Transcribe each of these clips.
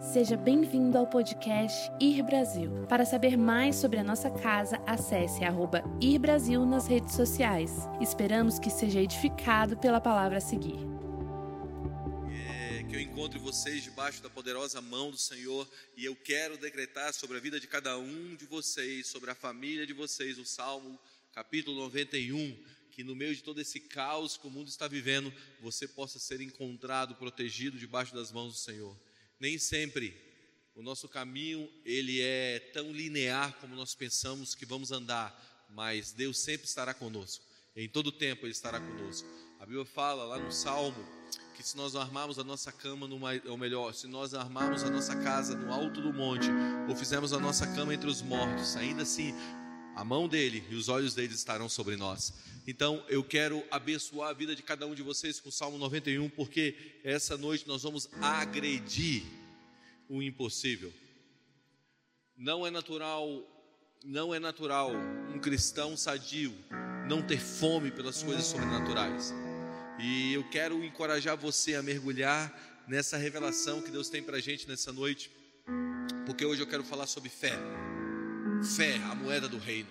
Seja bem-vindo ao podcast Ir Brasil. Para saber mais sobre a nossa casa, acesse arroba Ir Brasil nas redes sociais. Esperamos que seja edificado pela palavra a seguir. É, que eu encontre vocês debaixo da poderosa mão do Senhor e eu quero decretar sobre a vida de cada um de vocês, sobre a família de vocês, o Salmo capítulo 91 que no meio de todo esse caos que o mundo está vivendo, você possa ser encontrado, protegido debaixo das mãos do Senhor. Nem sempre o nosso caminho ele é tão linear como nós pensamos que vamos andar, mas Deus sempre estará conosco. Em todo tempo ele estará conosco. A Bíblia fala lá no Salmo que se nós armarmos a nossa cama numa, ou melhor, se nós armarmos a nossa casa no alto do monte, ou fizermos a nossa cama entre os mortos, ainda assim a mão dele e os olhos dele estarão sobre nós. Então eu quero abençoar a vida de cada um de vocês com o Salmo 91, porque essa noite nós vamos agredir o impossível. Não é natural, não é natural um cristão sadio não ter fome pelas coisas sobrenaturais. E eu quero encorajar você a mergulhar nessa revelação que Deus tem para a gente nessa noite, porque hoje eu quero falar sobre fé. Fé, a moeda do reino.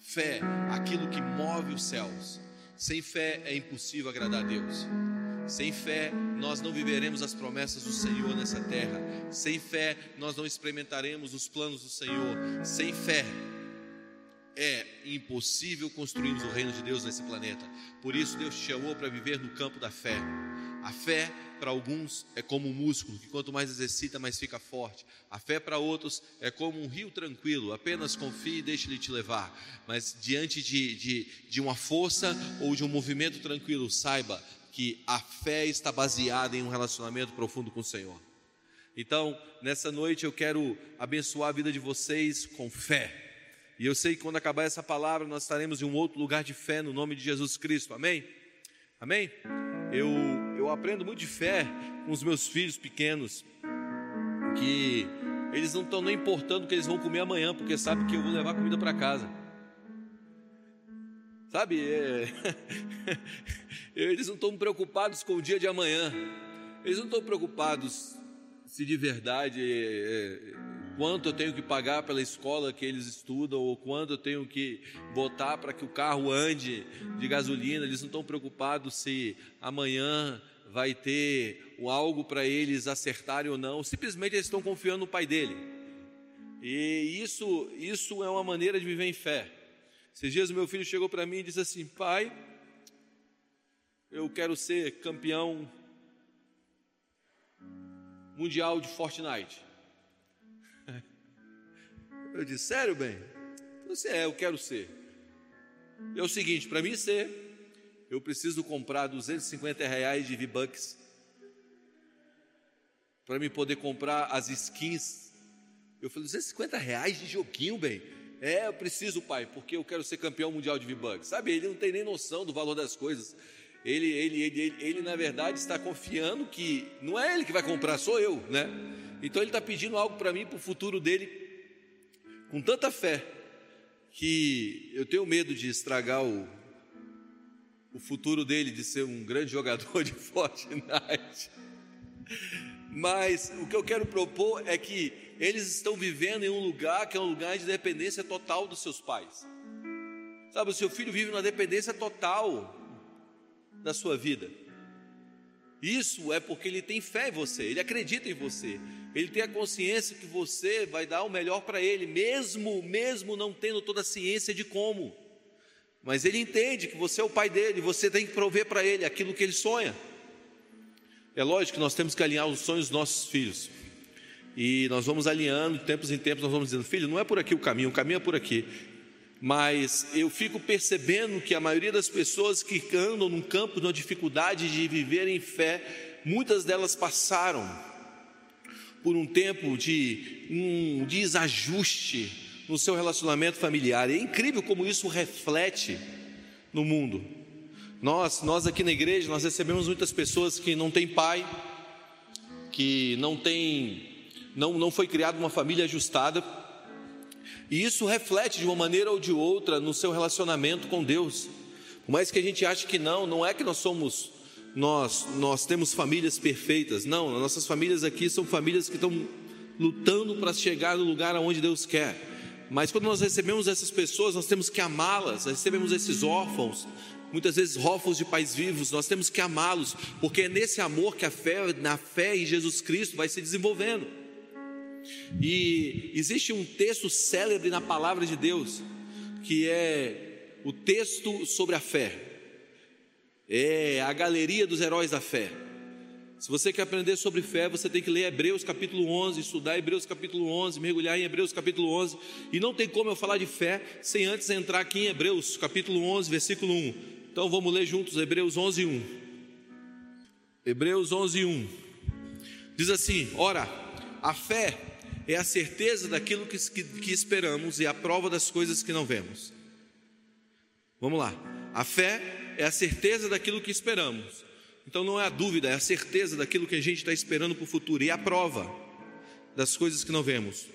Fé, aquilo que move os céus. Sem fé é impossível agradar a Deus. Sem fé, nós não viveremos as promessas do Senhor nessa terra. Sem fé, nós não experimentaremos os planos do Senhor. Sem fé, é impossível construirmos o reino de Deus nesse planeta. Por isso, Deus te chamou para viver no campo da fé. A fé, para alguns, é como um músculo que quanto mais exercita, mais fica forte. A fé, para outros, é como um rio tranquilo, apenas confie e deixe-lhe te levar. Mas diante de, de, de uma força ou de um movimento tranquilo, saiba que a fé está baseada em um relacionamento profundo com o Senhor. Então, nessa noite eu quero abençoar a vida de vocês com fé. E eu sei que quando acabar essa palavra, nós estaremos em um outro lugar de fé no nome de Jesus Cristo. Amém? Amém? Eu, eu aprendo muito de fé com os meus filhos pequenos, que eles não estão nem importando o que eles vão comer amanhã, porque sabem que eu vou levar comida para casa. Sabe, é... eles não estão preocupados com o dia de amanhã, eles não estão preocupados se de verdade é, quanto eu tenho que pagar pela escola que eles estudam, ou quanto eu tenho que botar para que o carro ande de gasolina, eles não estão preocupados se amanhã vai ter algo para eles acertarem ou não, simplesmente eles estão confiando no pai dele. E isso, isso é uma maneira de viver em fé. Esses dias o meu filho chegou para mim e disse assim: Pai, eu quero ser campeão mundial de Fortnite. Eu disse: Sério, bem? Você é, eu quero ser. É o seguinte: para mim ser, eu preciso comprar 250 reais de V-Bucks para me poder comprar as skins. Eu falei: 250 reais de joguinho, bem? É, eu preciso, pai, porque eu quero ser campeão mundial de V-Bucks. Sabe, ele não tem nem noção do valor das coisas. Ele, ele, ele, ele, ele, na verdade, está confiando que não é ele que vai comprar, sou eu, né? Então, ele está pedindo algo para mim, para o futuro dele, com tanta fé que eu tenho medo de estragar o, o futuro dele de ser um grande jogador de Fortnite. Mas o que eu quero propor é que eles estão vivendo em um lugar que é um lugar de dependência total dos seus pais. Sabe, o seu filho vive uma dependência total da sua vida. Isso é porque ele tem fé em você, ele acredita em você, ele tem a consciência que você vai dar o melhor para ele, mesmo, mesmo não tendo toda a ciência de como. Mas ele entende que você é o pai dele, você tem que prover para ele aquilo que ele sonha. É lógico que nós temos que alinhar os sonhos dos nossos filhos. E nós vamos alinhando, de tempos em tempos, nós vamos dizendo, filho, não é por aqui o caminho, o caminho é por aqui mas eu fico percebendo que a maioria das pessoas que andam num campo de uma dificuldade de viver em fé, muitas delas passaram por um tempo de um desajuste no seu relacionamento familiar. É incrível como isso reflete no mundo. Nós, nós aqui na igreja, nós recebemos muitas pessoas que não têm pai, que não tem, não, não foi criada uma família ajustada e isso reflete de uma maneira ou de outra no seu relacionamento com Deus. Por mais que a gente ache que não, não é que nós somos nós, nós temos famílias perfeitas. Não, nossas famílias aqui são famílias que estão lutando para chegar no lugar aonde Deus quer. Mas quando nós recebemos essas pessoas, nós temos que amá-las, recebemos esses órfãos, muitas vezes órfãos de pais vivos, nós temos que amá-los, porque é nesse amor que a fé, na fé em Jesus Cristo vai se desenvolvendo. E existe um texto célebre na palavra de Deus, que é o texto sobre a fé. É a galeria dos heróis da fé. Se você quer aprender sobre fé, você tem que ler Hebreus capítulo 11, estudar Hebreus capítulo 11, mergulhar em Hebreus capítulo 11. E não tem como eu falar de fé sem antes entrar aqui em Hebreus capítulo 11, versículo 1. Então vamos ler juntos Hebreus 11, 1. Hebreus 11, 1. Diz assim: Ora, a fé é a certeza daquilo que, que, que esperamos e a prova das coisas que não vemos. Vamos lá. A fé é a certeza daquilo que esperamos. Então não é a dúvida, é a certeza daquilo que a gente está esperando para o futuro e a prova das coisas que não vemos.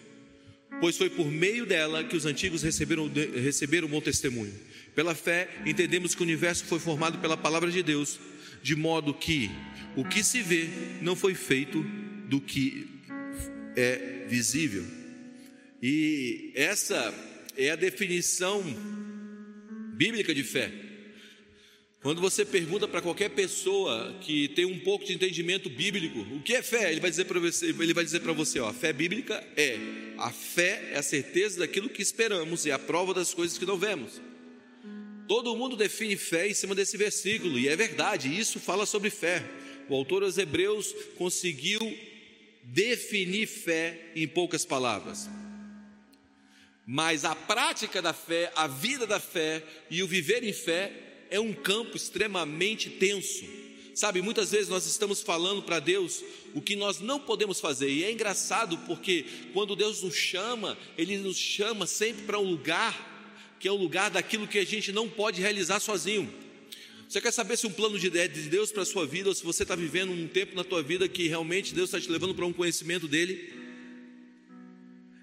Pois foi por meio dela que os antigos receberam, receberam bom testemunho. Pela fé, entendemos que o universo foi formado pela palavra de Deus, de modo que o que se vê não foi feito do que é visível. E essa é a definição bíblica de fé. Quando você pergunta para qualquer pessoa que tem um pouco de entendimento bíblico, o que é fé? Ele vai dizer para você, ele vai dizer para você, ó, a fé bíblica é a fé é a certeza daquilo que esperamos e a prova das coisas que não vemos. Todo mundo define fé em cima desse versículo e é verdade, isso fala sobre fé. O autor aos Hebreus conseguiu definir fé em poucas palavras. Mas a prática da fé, a vida da fé e o viver em fé é um campo extremamente tenso. Sabe, muitas vezes nós estamos falando para Deus o que nós não podemos fazer, e é engraçado porque quando Deus nos chama, Ele nos chama sempre para um lugar que é o lugar daquilo que a gente não pode realizar sozinho. Você quer saber se um plano de Deus para a sua vida, ou se você está vivendo um tempo na tua vida que realmente Deus está te levando para um conhecimento dele?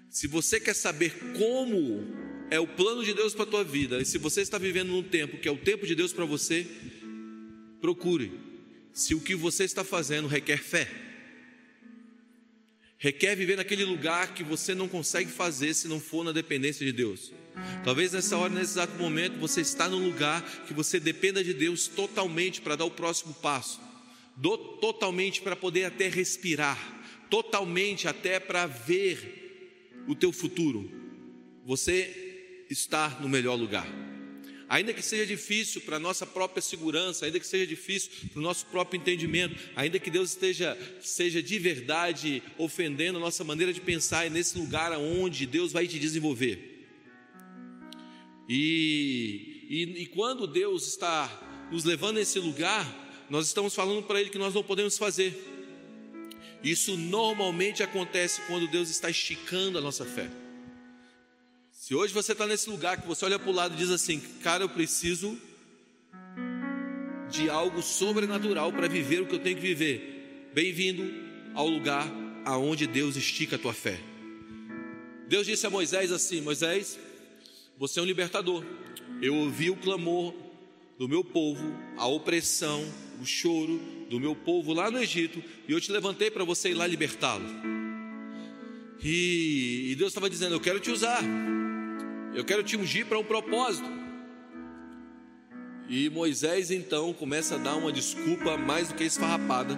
Se você quer saber como é o plano de Deus para a tua vida, e se você está vivendo num tempo que é o tempo de Deus para você, procure se o que você está fazendo requer fé. Requer viver naquele lugar que você não consegue fazer se não for na dependência de Deus. Talvez nessa hora, nesse exato momento, você está num lugar que você dependa de Deus totalmente para dar o próximo passo, do, totalmente para poder até respirar, totalmente até para ver o teu futuro. Você está no melhor lugar. Ainda que seja difícil para a nossa própria segurança, ainda que seja difícil para o nosso próprio entendimento, ainda que Deus esteja seja de verdade ofendendo a nossa maneira de pensar, é nesse lugar aonde Deus vai te desenvolver. E, e, e quando Deus está nos levando a esse lugar, nós estamos falando para Ele que nós não podemos fazer. Isso normalmente acontece quando Deus está esticando a nossa fé. Se hoje você está nesse lugar que você olha para o lado e diz assim, cara, eu preciso de algo sobrenatural para viver o que eu tenho que viver. Bem-vindo ao lugar aonde Deus estica a tua fé. Deus disse a Moisés assim: Moisés, você é um libertador. Eu ouvi o clamor do meu povo, a opressão, o choro do meu povo lá no Egito, e eu te levantei para você ir lá libertá-lo. E, e Deus estava dizendo: Eu quero te usar, eu quero te ungir para um propósito. E Moisés então começa a dar uma desculpa mais do que esfarrapada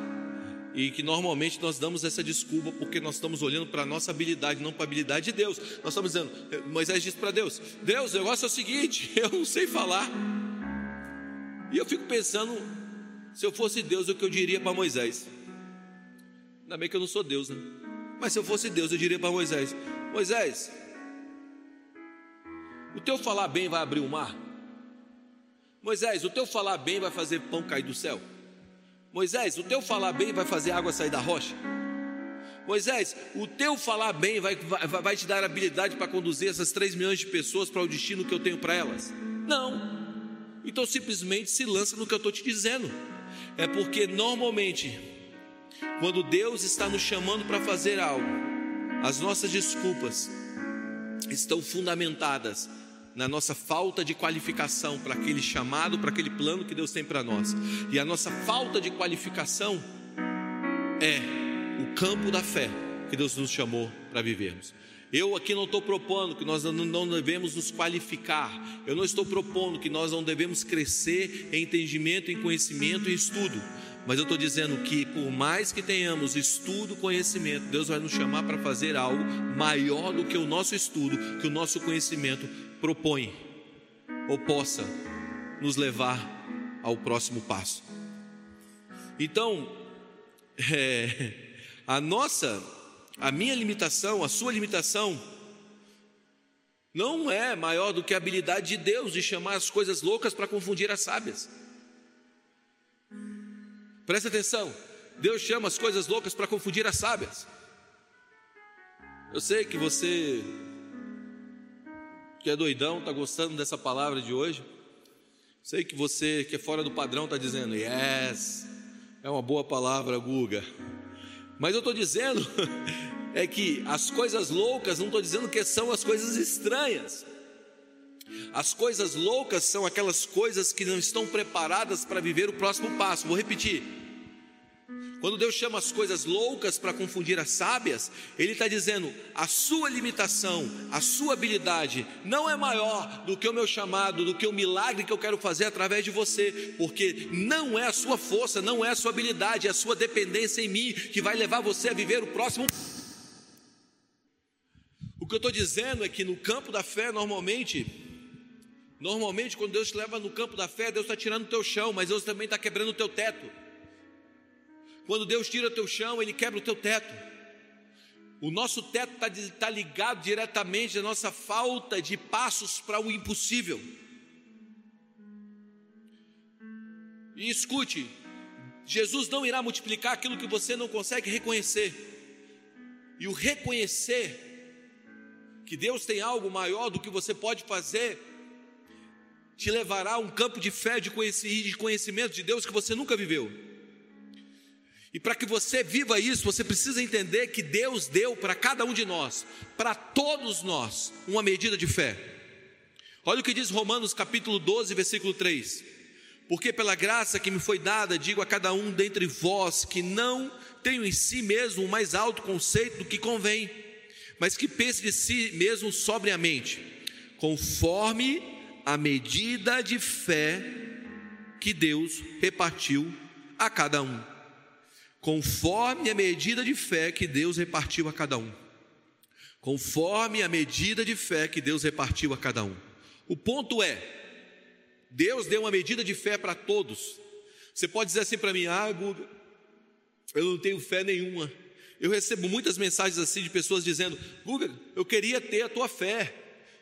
e que normalmente nós damos essa desculpa porque nós estamos olhando para a nossa habilidade, não para a habilidade de Deus. Nós estamos dizendo, Moisés disse para Deus: Deus, o negócio é o seguinte, eu não sei falar. E eu fico pensando, se eu fosse Deus, o que eu diria para Moisés? Ainda bem que eu não sou Deus, né? Mas se eu fosse Deus, eu diria para Moisés: Moisés, o teu falar bem vai abrir o mar? Moisés, o teu falar bem vai fazer pão cair do céu? Moisés, o teu falar bem vai fazer água sair da rocha? Moisés, o teu falar bem vai, vai, vai te dar habilidade para conduzir essas 3 milhões de pessoas para o destino que eu tenho para elas? Não. Então simplesmente se lança no que eu estou te dizendo. É porque normalmente, quando Deus está nos chamando para fazer algo, as nossas desculpas estão fundamentadas na nossa falta de qualificação para aquele chamado, para aquele plano que Deus tem para nós. E a nossa falta de qualificação é o campo da fé que Deus nos chamou para vivermos. Eu aqui não estou propondo que nós não devemos nos qualificar, eu não estou propondo que nós não devemos crescer em entendimento, em conhecimento e estudo, mas eu estou dizendo que por mais que tenhamos estudo, conhecimento, Deus vai nos chamar para fazer algo maior do que o nosso estudo, que o nosso conhecimento propõe ou possa nos levar ao próximo passo. Então, é, a nossa, a minha limitação, a sua limitação, não é maior do que a habilidade de Deus de chamar as coisas loucas para confundir as sábias. Presta atenção, Deus chama as coisas loucas para confundir as sábias. Eu sei que você que é doidão está gostando dessa palavra de hoje. Sei que você que é fora do padrão está dizendo, yes, é uma boa palavra, Guga. Mas eu estou dizendo é que as coisas loucas, não estou dizendo que são as coisas estranhas. As coisas loucas são aquelas coisas que não estão preparadas para viver o próximo passo. Vou repetir. Quando Deus chama as coisas loucas para confundir as sábias, Ele está dizendo: a sua limitação, a sua habilidade não é maior do que o meu chamado, do que o milagre que eu quero fazer através de você, porque não é a sua força, não é a sua habilidade, é a sua dependência em mim que vai levar você a viver o próximo. O que eu estou dizendo é que no campo da fé, normalmente, normalmente, quando Deus te leva no campo da fé, Deus está tirando o teu chão, mas Deus também está quebrando o teu teto. Quando Deus tira o teu chão, Ele quebra o teu teto. O nosso teto está tá ligado diretamente à nossa falta de passos para o impossível. E escute, Jesus não irá multiplicar aquilo que você não consegue reconhecer. E o reconhecer que Deus tem algo maior do que você pode fazer, te levará a um campo de fé, de conhecimento de Deus que você nunca viveu. E para que você viva isso, você precisa entender que Deus deu para cada um de nós, para todos nós, uma medida de fé. Olha o que diz Romanos capítulo 12, versículo 3. Porque pela graça que me foi dada, digo a cada um dentre vós que não tenho em si mesmo o mais alto conceito do que convém, mas que pense de si mesmo sobriamente, conforme a medida de fé que Deus repartiu a cada um conforme a medida de fé que Deus repartiu a cada um. Conforme a medida de fé que Deus repartiu a cada um. O ponto é: Deus deu uma medida de fé para todos. Você pode dizer assim para mim: ah, Guga, eu não tenho fé nenhuma. Eu recebo muitas mensagens assim de pessoas dizendo: Guga, eu queria ter a tua fé.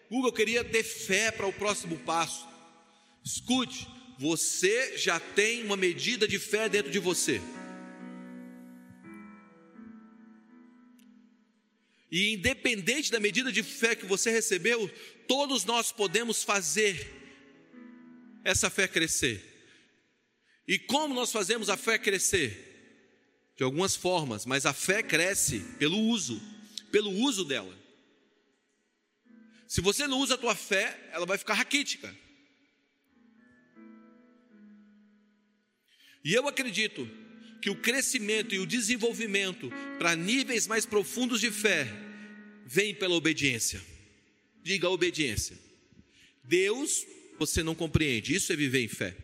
Guga, eu queria ter fé para o próximo passo. Escute, você já tem uma medida de fé dentro de você. E independente da medida de fé que você recebeu, todos nós podemos fazer essa fé crescer. E como nós fazemos a fé crescer? De algumas formas, mas a fé cresce pelo uso, pelo uso dela. Se você não usa a tua fé, ela vai ficar raquítica. E eu acredito que o crescimento e o desenvolvimento para níveis mais profundos de fé vem pela obediência. Diga obediência. Deus, você não compreende, isso é viver em fé.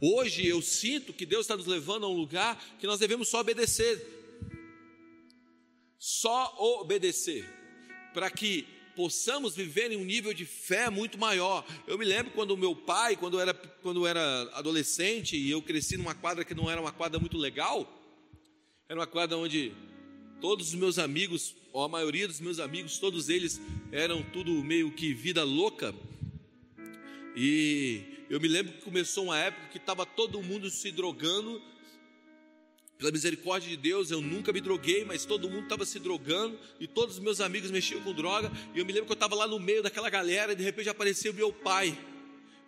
Hoje eu sinto que Deus está nos levando a um lugar que nós devemos só obedecer. Só obedecer. Para que possamos viver em um nível de fé muito maior. Eu me lembro quando meu pai, quando eu era, quando eu era adolescente e eu cresci numa quadra que não era uma quadra muito legal, era uma quadra onde todos os meus amigos, ou a maioria dos meus amigos, todos eles eram tudo meio que vida louca. E eu me lembro que começou uma época que estava todo mundo se drogando pela misericórdia de Deus, eu nunca me droguei, mas todo mundo estava se drogando e todos os meus amigos mexiam com droga. E eu me lembro que eu estava lá no meio daquela galera e de repente apareceu meu pai.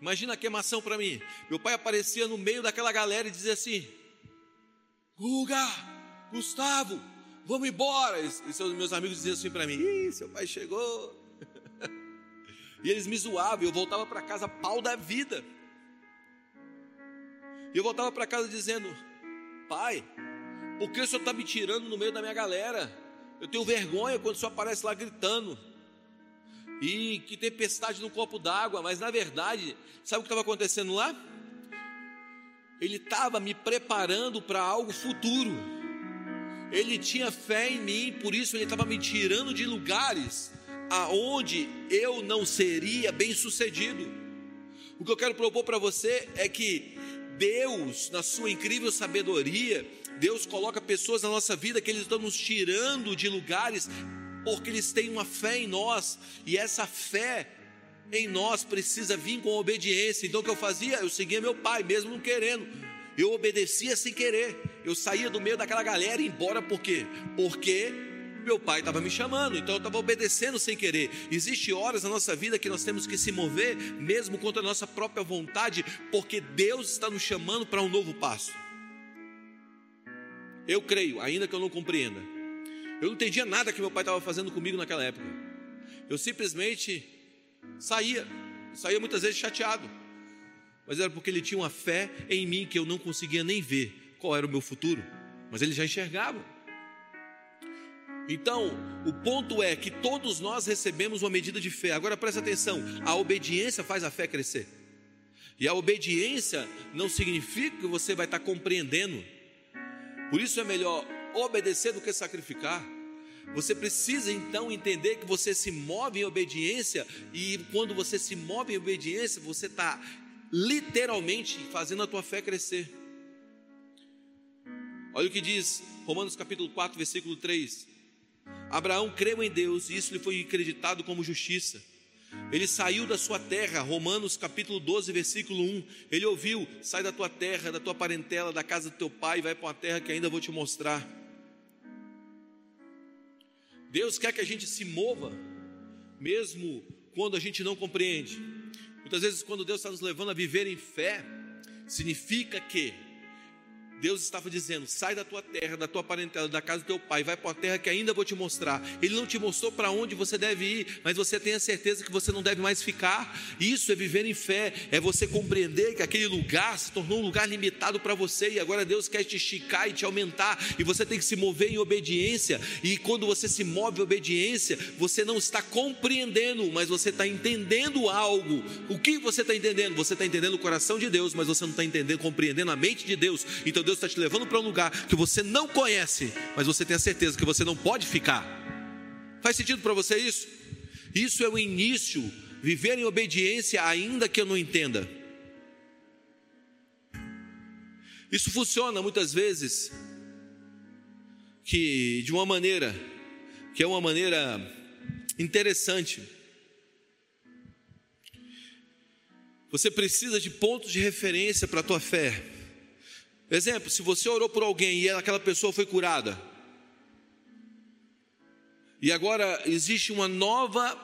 Imagina a queimação para mim. Meu pai aparecia no meio daquela galera e dizia assim: Guga, Gustavo, vamos embora. E seus meus amigos diziam assim para mim: Ih, seu pai chegou. E eles me zoavam, eu voltava para casa pau da vida. E eu voltava para casa dizendo: Pai, por que o senhor está me tirando no meio da minha galera? Eu tenho vergonha quando o senhor aparece lá gritando. E que tempestade no copo d'água, mas na verdade, sabe o que estava acontecendo lá? Ele estava me preparando para algo futuro. Ele tinha fé em mim, por isso ele estava me tirando de lugares aonde eu não seria bem sucedido. O que eu quero propor para você é que Deus, na sua incrível sabedoria, Deus coloca pessoas na nossa vida que eles estão nos tirando de lugares porque eles têm uma fé em nós e essa fé em nós precisa vir com obediência. Então o que eu fazia? Eu seguia meu pai, mesmo não querendo. Eu obedecia sem querer. Eu saía do meio daquela galera e embora por quê? Porque meu pai estava me chamando, então eu estava obedecendo sem querer. Existem horas na nossa vida que nós temos que se mover, mesmo contra a nossa própria vontade, porque Deus está nos chamando para um novo passo. Eu creio, ainda que eu não compreenda. Eu não entendia nada que meu pai estava fazendo comigo naquela época. Eu simplesmente saía, saía muitas vezes chateado, mas era porque ele tinha uma fé em mim que eu não conseguia nem ver qual era o meu futuro, mas ele já enxergava. Então, o ponto é que todos nós recebemos uma medida de fé. Agora presta atenção: a obediência faz a fé crescer. E a obediência não significa que você vai estar compreendendo. Por isso é melhor obedecer do que sacrificar. Você precisa então entender que você se move em obediência, e quando você se move em obediência, você está literalmente fazendo a tua fé crescer. Olha o que diz Romanos capítulo 4, versículo 3. Abraão creu em Deus e isso lhe foi acreditado como justiça. Ele saiu da sua terra, Romanos capítulo 12, versículo 1. Ele ouviu: sai da tua terra, da tua parentela, da casa do teu pai, vai para uma terra que ainda vou te mostrar. Deus quer que a gente se mova, mesmo quando a gente não compreende. Muitas vezes, quando Deus está nos levando a viver em fé, significa que Deus estava dizendo: sai da tua terra, da tua parentela, da casa do teu pai, vai para a terra que ainda vou te mostrar. Ele não te mostrou para onde você deve ir, mas você tem a certeza que você não deve mais ficar. Isso é viver em fé, é você compreender que aquele lugar se tornou um lugar limitado para você e agora Deus quer te esticar e te aumentar, e você tem que se mover em obediência. E quando você se move em obediência, você não está compreendendo, mas você está entendendo algo. O que você está entendendo? Você está entendendo o coração de Deus, mas você não está entendendo, compreendendo a mente de Deus. Então Deus está te levando para um lugar que você não conhece, mas você tem a certeza que você não pode ficar. Faz sentido para você isso? Isso é o início, viver em obediência, ainda que eu não entenda. Isso funciona muitas vezes que de uma maneira que é uma maneira interessante. Você precisa de pontos de referência para a tua fé. Exemplo, se você orou por alguém e aquela pessoa foi curada, e agora existe uma nova,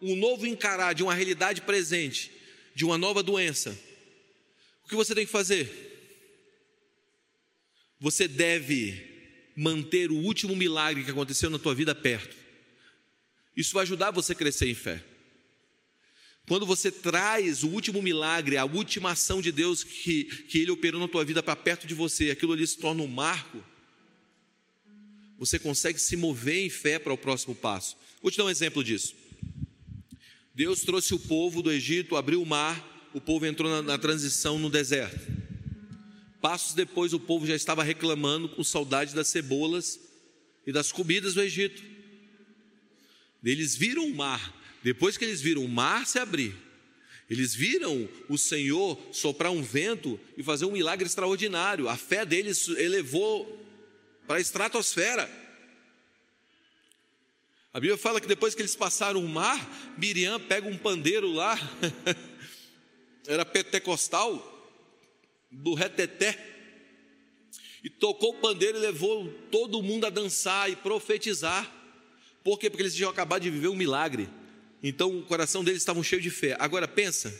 um novo encarar de uma realidade presente, de uma nova doença, o que você tem que fazer? Você deve manter o último milagre que aconteceu na tua vida perto. Isso vai ajudar você a crescer em fé. Quando você traz o último milagre, a última ação de Deus que, que Ele operou na tua vida para perto de você, aquilo ali se torna um marco, você consegue se mover em fé para o próximo passo. Vou te dar um exemplo disso. Deus trouxe o povo do Egito, abriu o mar, o povo entrou na, na transição no deserto. Passos depois, o povo já estava reclamando com saudade das cebolas e das comidas do Egito. Eles viram o mar, depois que eles viram o mar se abrir, eles viram o Senhor soprar um vento e fazer um milagre extraordinário. A fé deles elevou para a estratosfera. A Bíblia fala que depois que eles passaram o mar, Miriam pega um pandeiro lá, era pentecostal, do reteté, e tocou o pandeiro e levou todo mundo a dançar e profetizar. Por quê? Porque eles tinham acabado de viver um milagre. Então o coração deles estava cheio de fé. Agora pensa,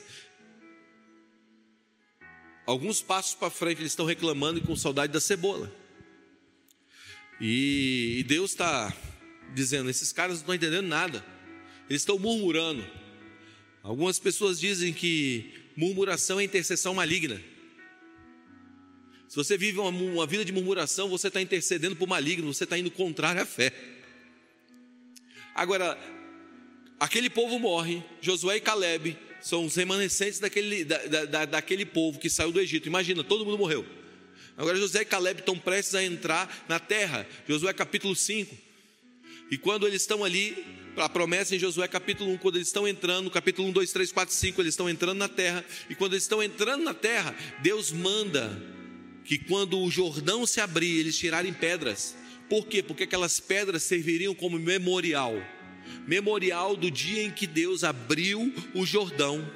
alguns passos para frente eles estão reclamando e com saudade da cebola. E, Deus está dizendo: esses caras não estão entendendo nada, eles estão murmurando. Algumas pessoas dizem que murmuração é intercessão maligna. Se você vive uma, uma vida de murmuração, você está intercedendo por maligno, você está indo contrário à fé. Agora, aquele povo morre, Josué e Caleb são os remanescentes daquele, da, da, daquele povo que saiu do Egito. Imagina, todo mundo morreu. Agora José e Caleb estão prestes a entrar na terra. Josué capítulo 5. E quando eles estão ali, a promessa em Josué capítulo 1, quando eles estão entrando, capítulo 1, 2, 3, 4, 5, eles estão entrando na terra. E quando eles estão entrando na terra, Deus manda que quando o Jordão se abrir, eles tirarem pedras. Por quê? Porque aquelas pedras serviriam como memorial memorial do dia em que Deus abriu o Jordão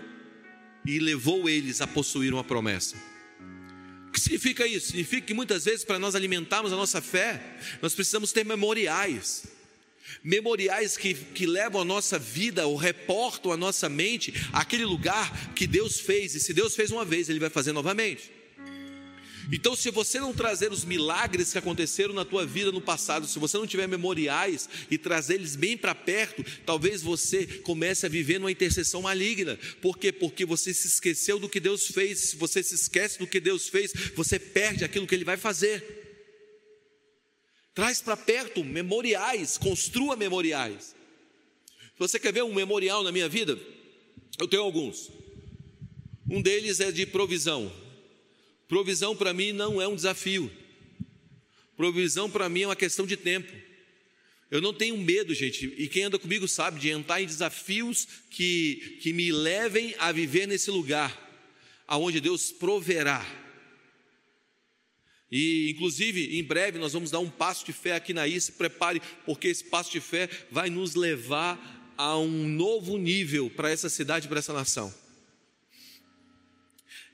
e levou eles a possuir uma promessa. O que significa isso? Significa que muitas vezes, para nós alimentarmos a nossa fé, nós precisamos ter memoriais. Memoriais que, que levam a nossa vida, ou reportam a nossa mente, aquele lugar que Deus fez, e se Deus fez uma vez, Ele vai fazer novamente. Então, se você não trazer os milagres que aconteceram na tua vida no passado, se você não tiver memoriais e trazer eles bem para perto, talvez você comece a viver numa intercessão maligna. Por quê? Porque você se esqueceu do que Deus fez. Se você se esquece do que Deus fez, você perde aquilo que Ele vai fazer. Traz para perto memoriais, construa memoriais. Você quer ver um memorial na minha vida? Eu tenho alguns. Um deles é de provisão. Provisão para mim não é um desafio. Provisão para mim é uma questão de tempo. Eu não tenho medo, gente, e quem anda comigo sabe, de entrar em desafios que, que me levem a viver nesse lugar, aonde Deus proverá. E, inclusive, em breve nós vamos dar um passo de fé aqui na ICE, prepare, porque esse passo de fé vai nos levar a um novo nível para essa cidade, para essa nação.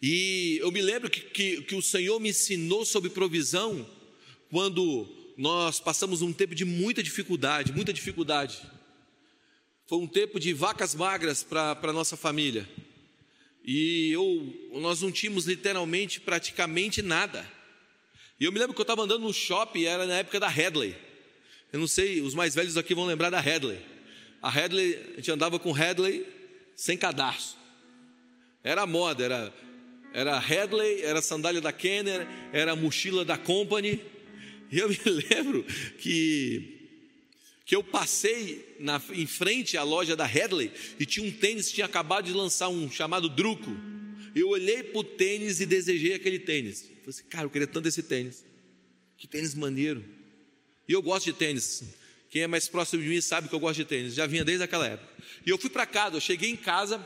E eu me lembro que, que, que o Senhor me ensinou sobre provisão quando nós passamos um tempo de muita dificuldade, muita dificuldade. Foi um tempo de vacas magras para a nossa família. E eu, nós não tínhamos literalmente praticamente nada. E eu me lembro que eu estava andando no shopping, era na época da Headley. Eu não sei, os mais velhos aqui vão lembrar da Headley. A Headley, a gente andava com Headley sem cadarço. Era moda, era era Headley, era sandália da Kenner, era mochila da Company. E eu me lembro que que eu passei na, em frente à loja da Headley e tinha um tênis que tinha acabado de lançar um chamado Druco. Eu olhei para o tênis e desejei aquele tênis. Falei assim, cara, eu queria tanto esse tênis. Que tênis maneiro. E eu gosto de tênis. Quem é mais próximo de mim sabe que eu gosto de tênis. Já vinha desde aquela época. E eu fui para casa, eu cheguei em casa,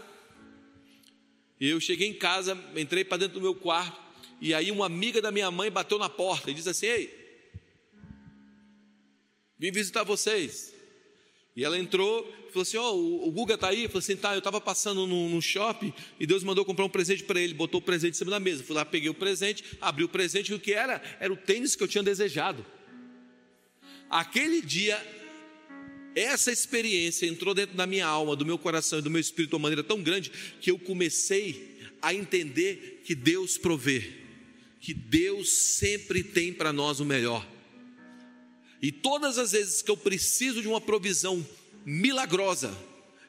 eu cheguei em casa, entrei para dentro do meu quarto, e aí uma amiga da minha mãe bateu na porta e disse assim: Ei, vim visitar vocês. E ela entrou, falou assim: Ó, oh, o Guga está aí? Falou assim: Tá, eu estava passando no, no, shopping e Deus mandou comprar um presente para ele. Botou o presente em cima da mesa. Fui lá, peguei o presente, abri o presente e o que era? Era o tênis que eu tinha desejado. Aquele dia essa experiência entrou dentro da minha alma, do meu coração e do meu espírito de uma maneira tão grande que eu comecei a entender que Deus provê, que Deus sempre tem para nós o melhor. E todas as vezes que eu preciso de uma provisão milagrosa,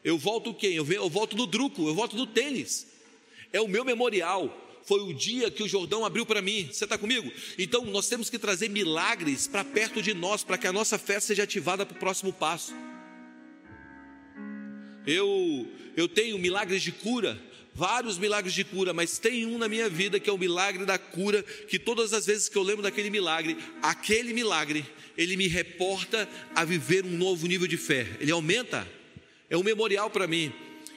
eu volto quem? Eu, volto no druco, eu volto no tênis. É o meu memorial, foi o dia que o Jordão abriu para mim. Você está comigo? Então nós temos que trazer milagres para perto de nós, para que a nossa fé seja ativada para o próximo passo. Eu, eu tenho milagres de cura, vários milagres de cura, mas tem um na minha vida que é o milagre da cura, que todas as vezes que eu lembro daquele milagre, aquele milagre, ele me reporta a viver um novo nível de fé. Ele aumenta. É um memorial para mim,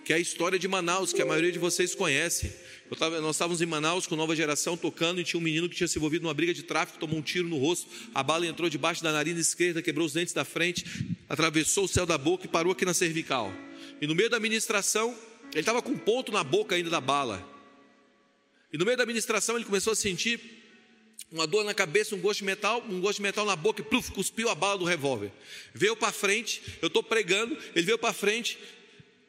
que é a história de Manaus, que a maioria de vocês conhece. Tava, nós estávamos em Manaus com nova geração tocando e tinha um menino que tinha se envolvido numa briga de tráfico, tomou um tiro no rosto, a bala entrou debaixo da narina esquerda, quebrou os dentes da frente, atravessou o céu da boca e parou aqui na cervical. E no meio da ministração, ele estava com um ponto na boca ainda da bala. E no meio da ministração ele começou a sentir uma dor na cabeça, um gosto de metal, um gosto de metal na boca e pluf, cuspiu a bala do revólver. Veio para frente, eu estou pregando, ele veio para frente,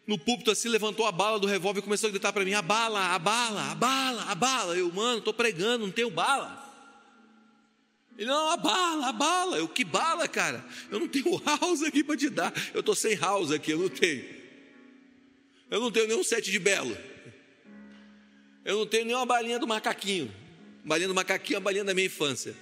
no púlpito assim, levantou a bala do revólver e começou a gritar para mim: a bala, a bala, a bala, a bala. Eu, mano, estou pregando, não tenho bala. Ele, não, a bala, a bala. Eu, que bala, cara? Eu não tenho house aqui para te dar. Eu estou sem house aqui, eu não tenho. Eu não tenho nenhum sete de belo. Eu não tenho nenhuma balinha do macaquinho. Balinha do macaquinho é a balinha da minha infância.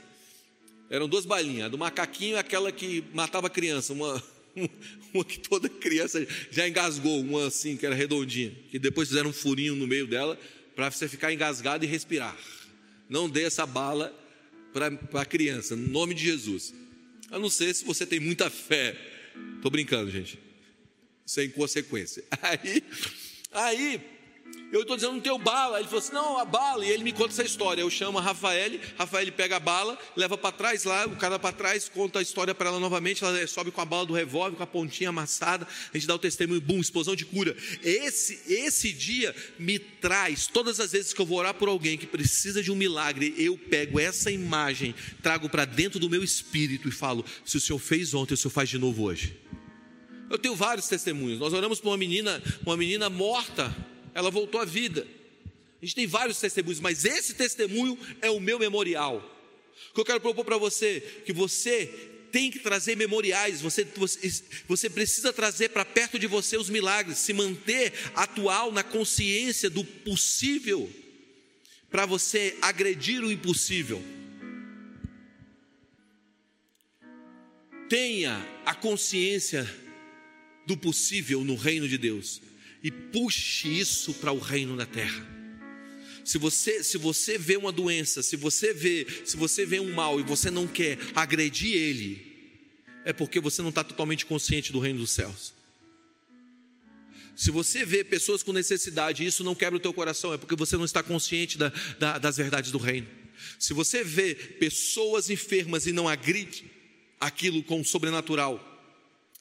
Eram duas balinhas. A do macaquinho é aquela que matava criança. Uma, uma que toda criança já engasgou. Uma assim, que era redondinha. Que depois fizeram um furinho no meio dela para você ficar engasgado e respirar. Não dê essa bala para a criança, no nome de Jesus. A não ser se você tem muita fé. Estou brincando, gente. Sem consequência. Aí, aí eu estou dizendo, não tem bala. Ele falou assim: não, a bala. E ele me conta essa história. Eu chamo a Rafael, Rafael pega a bala, leva para trás lá, o cara para trás conta a história para ela novamente. Ela sobe com a bala do revólver, com a pontinha amassada. A gente dá o testemunho, bum, explosão de cura. Esse, esse dia me traz, todas as vezes que eu vou orar por alguém que precisa de um milagre, eu pego essa imagem, trago para dentro do meu espírito e falo: se o Senhor fez ontem, o Senhor faz de novo hoje. Eu tenho vários testemunhos. Nós oramos por uma menina, uma menina morta ela voltou à vida. A gente tem vários testemunhos, mas esse testemunho é o meu memorial. O que eu quero propor para você, que você tem que trazer memoriais, você, você, você precisa trazer para perto de você os milagres, se manter atual na consciência do possível, para você agredir o impossível. Tenha a consciência do possível no reino de Deus e puxe isso para o reino da terra. Se você, se você vê uma doença, se você vê, se você vê um mal e você não quer agredir ele, é porque você não está totalmente consciente do reino dos céus. Se você vê pessoas com necessidade e isso não quebra o teu coração, é porque você não está consciente da, da, das verdades do reino. Se você vê pessoas enfermas e não agride aquilo com o sobrenatural,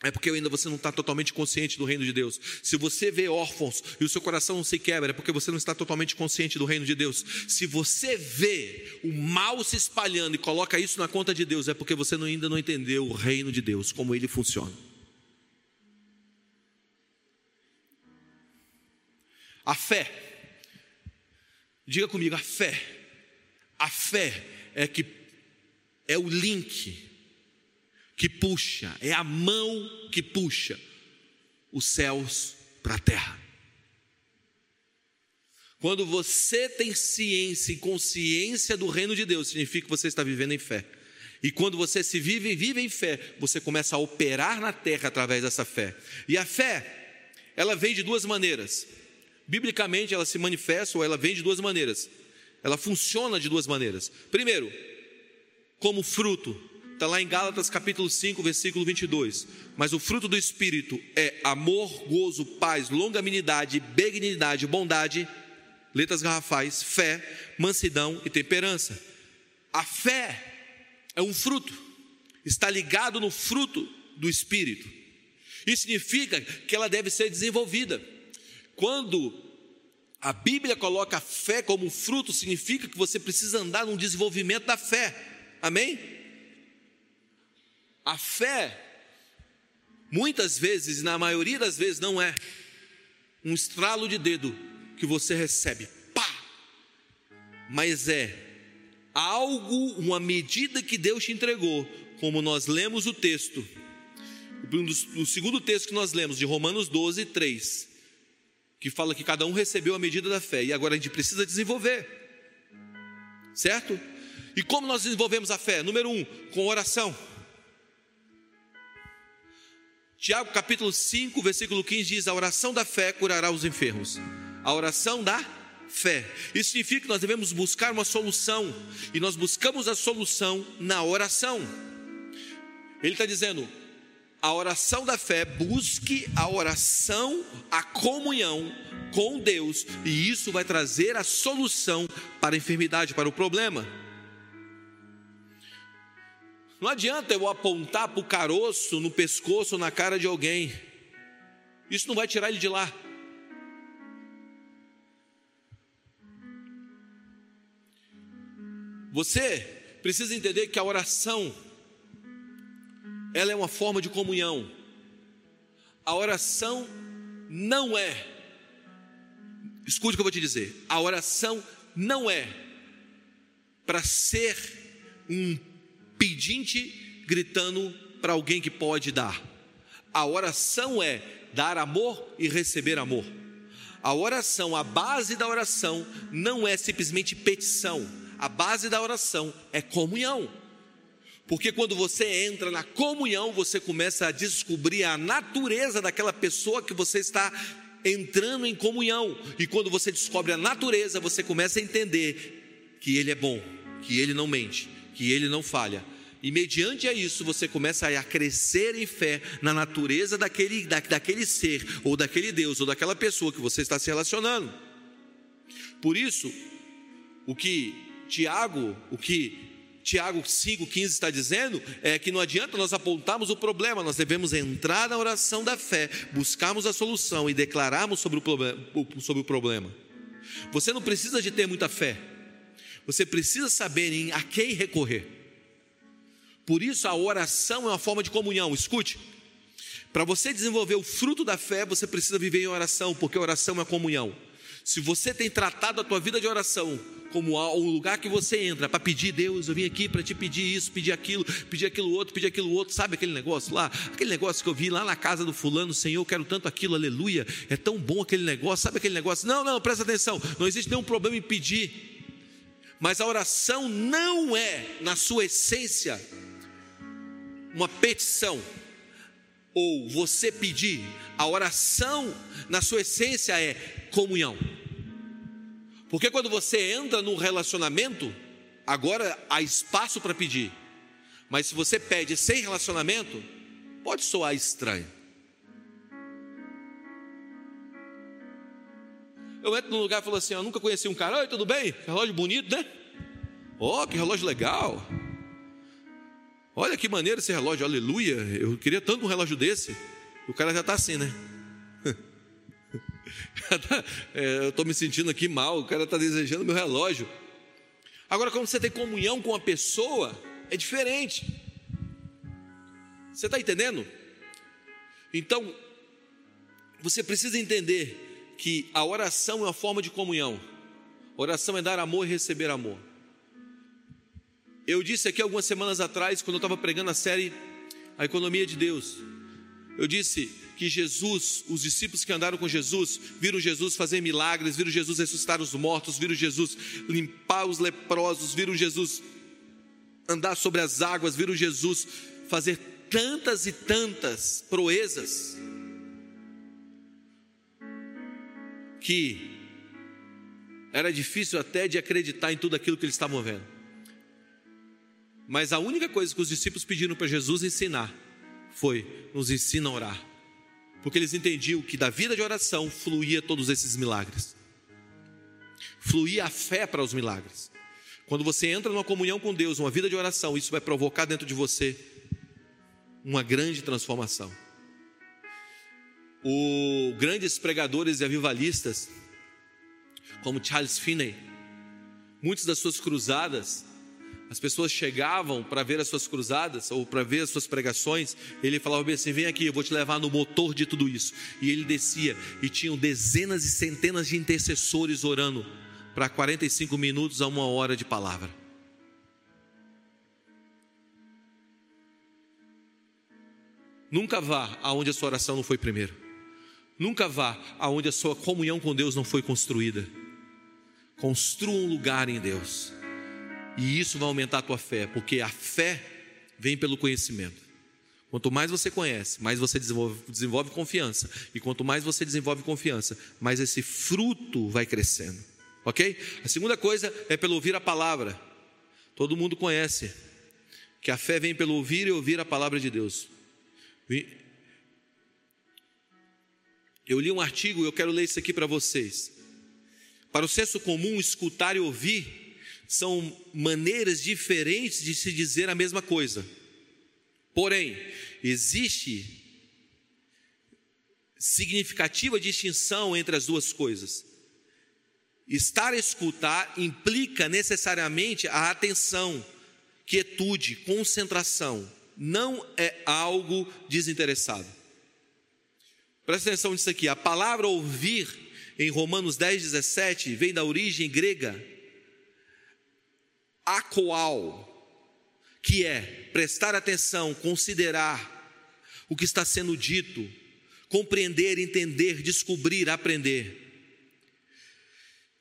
é porque ainda você não está totalmente consciente do reino de Deus. Se você vê órfãos e o seu coração se quebra, é porque você não está totalmente consciente do reino de Deus. Se você vê o mal se espalhando e coloca isso na conta de Deus, é porque você ainda não entendeu o reino de Deus, como ele funciona. A fé, diga comigo, a fé, a fé é que é o link que puxa, é a mão que puxa os céus para a terra. Quando você tem ciência e consciência do reino de Deus, significa que você está vivendo em fé. E quando você se vive e vive em fé, você começa a operar na terra através dessa fé. E a fé, ela vem de duas maneiras. Biblicamente, ela se manifesta ou ela vem de duas maneiras. Ela funciona de duas maneiras. Primeiro, como fruto Está lá em Gálatas capítulo 5, versículo 22. Mas o fruto do Espírito é amor, gozo, paz, longanimidade, benignidade, bondade, letras garrafais, fé, mansidão e temperança. A fé é um fruto, está ligado no fruto do Espírito. Isso significa que ela deve ser desenvolvida. Quando a Bíblia coloca a fé como fruto, significa que você precisa andar num desenvolvimento da fé. Amém? A fé, muitas vezes, na maioria das vezes, não é um estralo de dedo que você recebe, pá, mas é algo, uma medida que Deus te entregou, como nós lemos o texto, o segundo texto que nós lemos, de Romanos 12, 3, que fala que cada um recebeu a medida da fé, e agora a gente precisa desenvolver, certo? E como nós desenvolvemos a fé? Número um, com oração. Tiago capítulo 5, versículo 15 diz: A oração da fé curará os enfermos. A oração da fé. Isso significa que nós devemos buscar uma solução, e nós buscamos a solução na oração. Ele está dizendo: a oração da fé, busque a oração, a comunhão com Deus, e isso vai trazer a solução para a enfermidade, para o problema. Não adianta eu apontar para o caroço no pescoço na cara de alguém. Isso não vai tirar ele de lá. Você precisa entender que a oração ela é uma forma de comunhão. A oração não é Escute o que eu vou te dizer. A oração não é para ser um pedinte gritando para alguém que pode dar. A oração é dar amor e receber amor. A oração, a base da oração não é simplesmente petição. A base da oração é comunhão. Porque quando você entra na comunhão, você começa a descobrir a natureza daquela pessoa que você está entrando em comunhão. E quando você descobre a natureza, você começa a entender que Ele é bom, que Ele não mente, que Ele não falha. E mediante a isso você começa a crescer em fé na natureza daquele, da, daquele ser, ou daquele Deus, ou daquela pessoa que você está se relacionando. Por isso, o que Tiago, o que Tiago 5,15 está dizendo é que não adianta nós apontarmos o problema, nós devemos entrar na oração da fé, buscarmos a solução e declararmos sobre o. Sobre o problema. Você não precisa de ter muita fé, você precisa saber em a quem recorrer. Por isso a oração é uma forma de comunhão. Escute, para você desenvolver o fruto da fé, você precisa viver em oração, porque oração é comunhão. Se você tem tratado a tua vida de oração como o lugar que você entra para pedir, Deus, eu vim aqui para te pedir isso, pedir aquilo, pedir aquilo outro, pedir aquilo outro, sabe aquele negócio lá? Aquele negócio que eu vi lá na casa do fulano, Senhor, eu quero tanto aquilo, aleluia, é tão bom aquele negócio, sabe aquele negócio? Não, não, presta atenção, não existe nenhum problema em pedir, mas a oração não é, na sua essência, uma petição, ou você pedir, a oração, na sua essência, é comunhão. Porque quando você entra num relacionamento, agora há espaço para pedir. Mas se você pede sem relacionamento, pode soar estranho. Eu entro num lugar e falo assim: Eu nunca conheci um cara, oi, tudo bem? Relógio bonito, né? Oh, que relógio legal. Olha que maneiro esse relógio, aleluia. Eu queria tanto um relógio desse. O cara já está assim, né? é, eu estou me sentindo aqui mal, o cara está desejando meu relógio. Agora, quando você tem comunhão com a pessoa, é diferente. Você está entendendo? Então, você precisa entender que a oração é uma forma de comunhão. Oração é dar amor e receber amor. Eu disse aqui algumas semanas atrás, quando eu estava pregando a série A Economia de Deus, eu disse que Jesus, os discípulos que andaram com Jesus, viram Jesus fazer milagres, viram Jesus ressuscitar os mortos, viram Jesus limpar os leprosos, viram Jesus andar sobre as águas, viram Jesus fazer tantas e tantas proezas que era difícil até de acreditar em tudo aquilo que eles estavam vendo. Mas a única coisa que os discípulos pediram para Jesus ensinar foi: nos ensina a orar porque eles entendiam que da vida de oração fluía todos esses milagres. Fluía a fé para os milagres. Quando você entra numa comunhão com Deus, uma vida de oração, isso vai provocar dentro de você uma grande transformação. O grandes pregadores e avivalistas, como Charles Finney, muitas das suas cruzadas as pessoas chegavam para ver as suas cruzadas ou para ver as suas pregações. Ele falava bem assim: vem aqui, eu vou te levar no motor de tudo isso. E ele descia e tinham dezenas e centenas de intercessores orando para 45 minutos a uma hora de palavra. Nunca vá aonde a sua oração não foi primeiro. Nunca vá aonde a sua comunhão com Deus não foi construída. Construa um lugar em Deus. E isso vai aumentar a tua fé, porque a fé vem pelo conhecimento. Quanto mais você conhece, mais você desenvolve, desenvolve confiança. E quanto mais você desenvolve confiança, mais esse fruto vai crescendo. Ok? A segunda coisa é pelo ouvir a palavra. Todo mundo conhece que a fé vem pelo ouvir e ouvir a palavra de Deus. Eu li um artigo e eu quero ler isso aqui para vocês. Para o senso comum, escutar e ouvir são maneiras diferentes de se dizer a mesma coisa. Porém, existe significativa distinção entre as duas coisas. Estar a escutar implica necessariamente a atenção, quietude, concentração, não é algo desinteressado. Presta atenção nisso aqui, a palavra ouvir em Romanos 10, 17 vem da origem grega acoal, que é prestar atenção, considerar o que está sendo dito, compreender, entender, descobrir, aprender.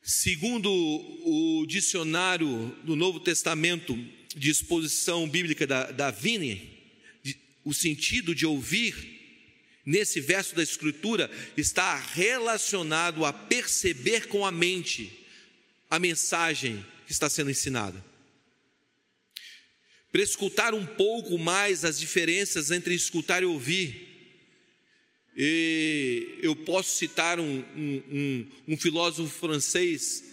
Segundo o dicionário do Novo Testamento de exposição bíblica da, da Vini, o sentido de ouvir nesse verso da Escritura está relacionado a perceber com a mente a mensagem que está sendo ensinada. Para escutar um pouco mais as diferenças entre escutar e ouvir, e eu posso citar um, um, um, um filósofo francês,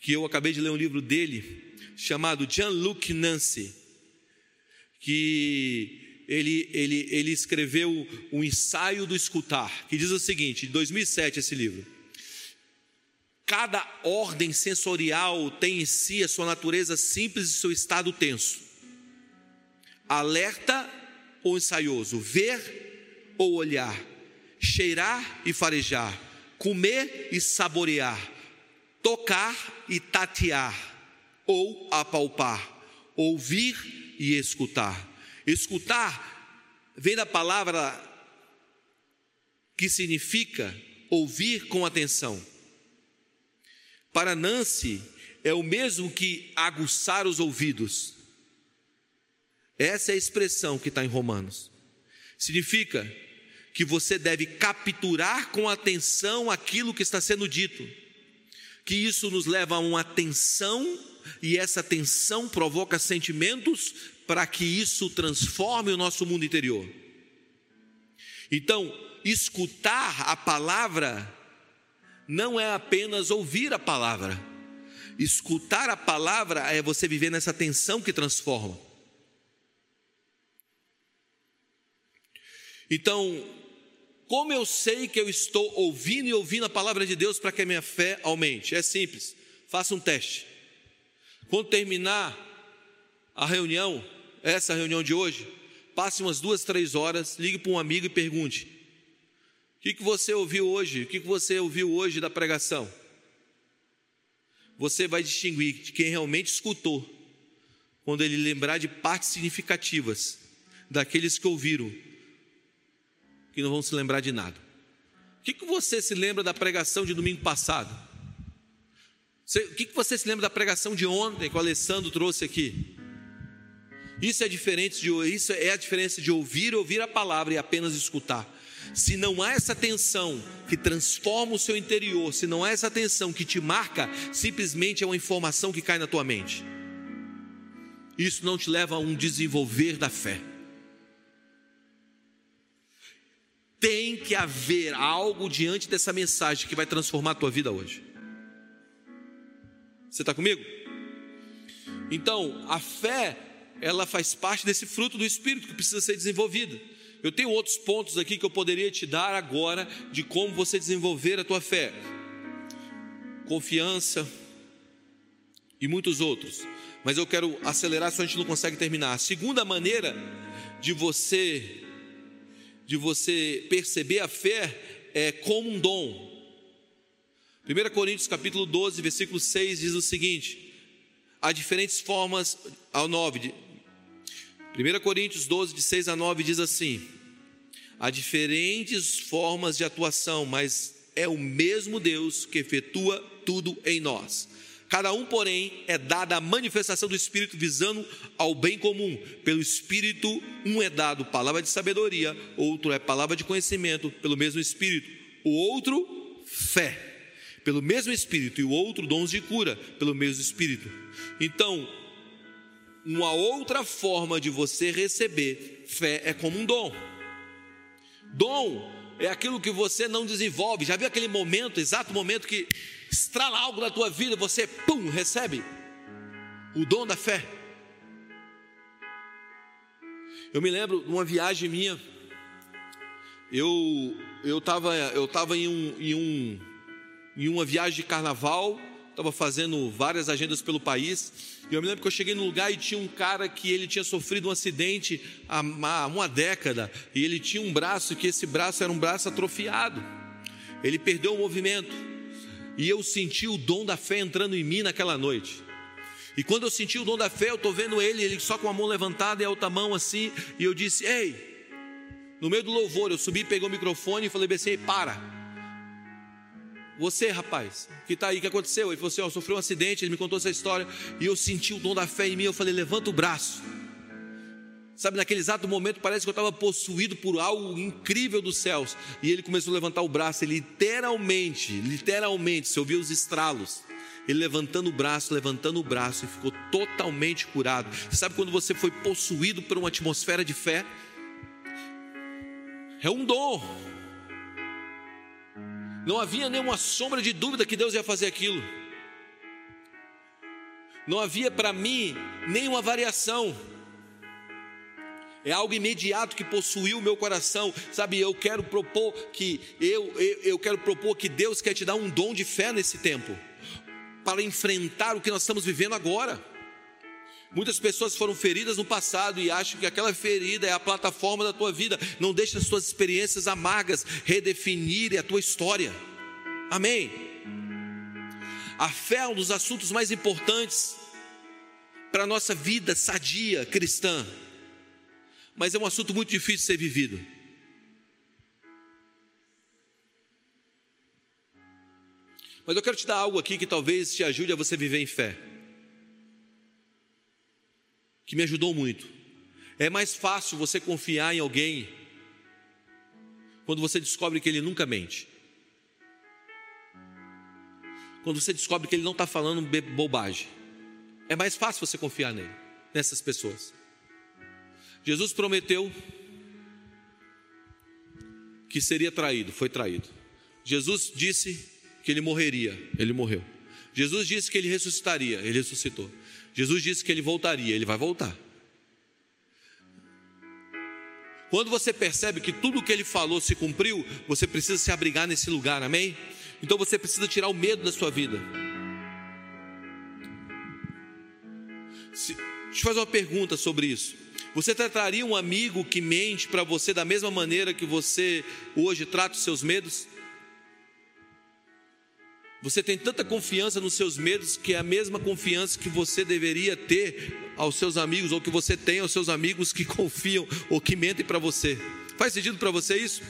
que eu acabei de ler um livro dele, chamado Jean-Luc Nancy, que ele, ele, ele escreveu o ensaio do escutar, que diz o seguinte, de 2007 esse livro. Cada ordem sensorial tem em si a sua natureza simples e seu estado tenso. Alerta ou ensaioso, ver ou olhar, cheirar e farejar, comer e saborear, tocar e tatear, ou apalpar, ouvir e escutar. Escutar vem da palavra que significa ouvir com atenção. Para Nancy, é o mesmo que aguçar os ouvidos. Essa é a expressão que está em Romanos. Significa que você deve capturar com atenção aquilo que está sendo dito, que isso nos leva a uma atenção e essa tensão provoca sentimentos para que isso transforme o nosso mundo interior. Então, escutar a palavra não é apenas ouvir a palavra. Escutar a palavra é você viver nessa tensão que transforma. Então, como eu sei que eu estou ouvindo e ouvindo a palavra de Deus para que a minha fé aumente? É simples, faça um teste. Quando terminar a reunião, essa reunião de hoje, passe umas duas, três horas, ligue para um amigo e pergunte: O que, que você ouviu hoje? O que, que você ouviu hoje da pregação? Você vai distinguir de quem realmente escutou, quando ele lembrar de partes significativas daqueles que ouviram, que não vão se lembrar de nada. O que, que você se lembra da pregação de domingo passado? O que você se lembra da pregação de ontem que o Alessandro trouxe aqui? Isso é diferente de isso é a diferença de ouvir, ouvir a palavra e apenas escutar. Se não há essa tensão que transforma o seu interior, se não há essa tensão que te marca, simplesmente é uma informação que cai na tua mente. Isso não te leva a um desenvolver da fé. Tem que haver algo diante dessa mensagem que vai transformar a tua vida hoje. Você está comigo? Então, a fé, ela faz parte desse fruto do Espírito que precisa ser desenvolvida. Eu tenho outros pontos aqui que eu poderia te dar agora de como você desenvolver a tua fé. Confiança e muitos outros. Mas eu quero acelerar, senão a gente não consegue terminar. A segunda maneira de você de você perceber a fé é como um dom. 1 Coríntios capítulo 12, versículo 6 diz o seguinte: há diferentes formas ao 9. 1 Coríntios 12, de 6 a 9 diz assim: há diferentes formas de atuação, mas é o mesmo Deus que efetua tudo em nós. Cada um, porém, é dada a manifestação do Espírito visando ao bem comum. Pelo Espírito, um é dado palavra de sabedoria, outro é palavra de conhecimento, pelo mesmo Espírito. O outro, fé pelo mesmo Espírito, e o outro dons de cura, pelo mesmo Espírito. Então, uma outra forma de você receber fé é como um dom. Dom é aquilo que você não desenvolve. Já viu aquele momento, exato momento que estrala algo na tua vida, você pum, recebe o dom da fé. Eu me lembro de uma viagem minha. Eu eu estava eu tava em um, em um em uma viagem de carnaval, estava fazendo várias agendas pelo país, e eu me lembro que eu cheguei no lugar e tinha um cara que ele tinha sofrido um acidente há uma década, e ele tinha um braço, que esse braço era um braço atrofiado, ele perdeu o movimento, e eu senti o dom da fé entrando em mim naquela noite. E quando eu senti o dom da fé, eu estou vendo ele, ele só com a mão levantada e a outra mão assim, e eu disse: Ei, no meio do louvor, eu subi, peguei o microfone e falei assim: Para, você, rapaz, que está aí, o que aconteceu? Ele falou assim: ó, sofreu um acidente, ele me contou essa história, e eu senti o dom da fé em mim. Eu falei: levanta o braço. Sabe, naquele exato momento parece que eu estava possuído por algo incrível dos céus. E ele começou a levantar o braço, ele literalmente, literalmente, se ouviu os estralos. Ele levantando o braço, levantando o braço e ficou totalmente curado. Você sabe quando você foi possuído por uma atmosfera de fé? É um dom. Não havia nenhuma sombra de dúvida que Deus ia fazer aquilo. Não havia para mim nenhuma variação é algo imediato que possuiu o meu coração, sabe? Eu quero propor que eu, eu, eu quero propor que Deus quer te dar um dom de fé nesse tempo, para enfrentar o que nós estamos vivendo agora. Muitas pessoas foram feridas no passado e acham que aquela ferida é a plataforma da tua vida. Não deixe as suas experiências amargas redefinirem a tua história. Amém. A fé é um dos assuntos mais importantes para a nossa vida sadia cristã mas é um assunto muito difícil de ser vivido. Mas eu quero te dar algo aqui que talvez te ajude a você viver em fé. Que me ajudou muito. É mais fácil você confiar em alguém quando você descobre que ele nunca mente. Quando você descobre que ele não está falando bobagem. É mais fácil você confiar nele, nessas pessoas. Jesus prometeu que seria traído, foi traído. Jesus disse que ele morreria, ele morreu. Jesus disse que ele ressuscitaria, ele ressuscitou. Jesus disse que ele voltaria, ele vai voltar. Quando você percebe que tudo o que ele falou se cumpriu, você precisa se abrigar nesse lugar, amém? Então você precisa tirar o medo da sua vida. Se, deixa eu fazer uma pergunta sobre isso. Você trataria um amigo que mente para você da mesma maneira que você hoje trata os seus medos? Você tem tanta confiança nos seus medos que é a mesma confiança que você deveria ter aos seus amigos, ou que você tem aos seus amigos que confiam ou que mentem para você. Faz sentido para você isso?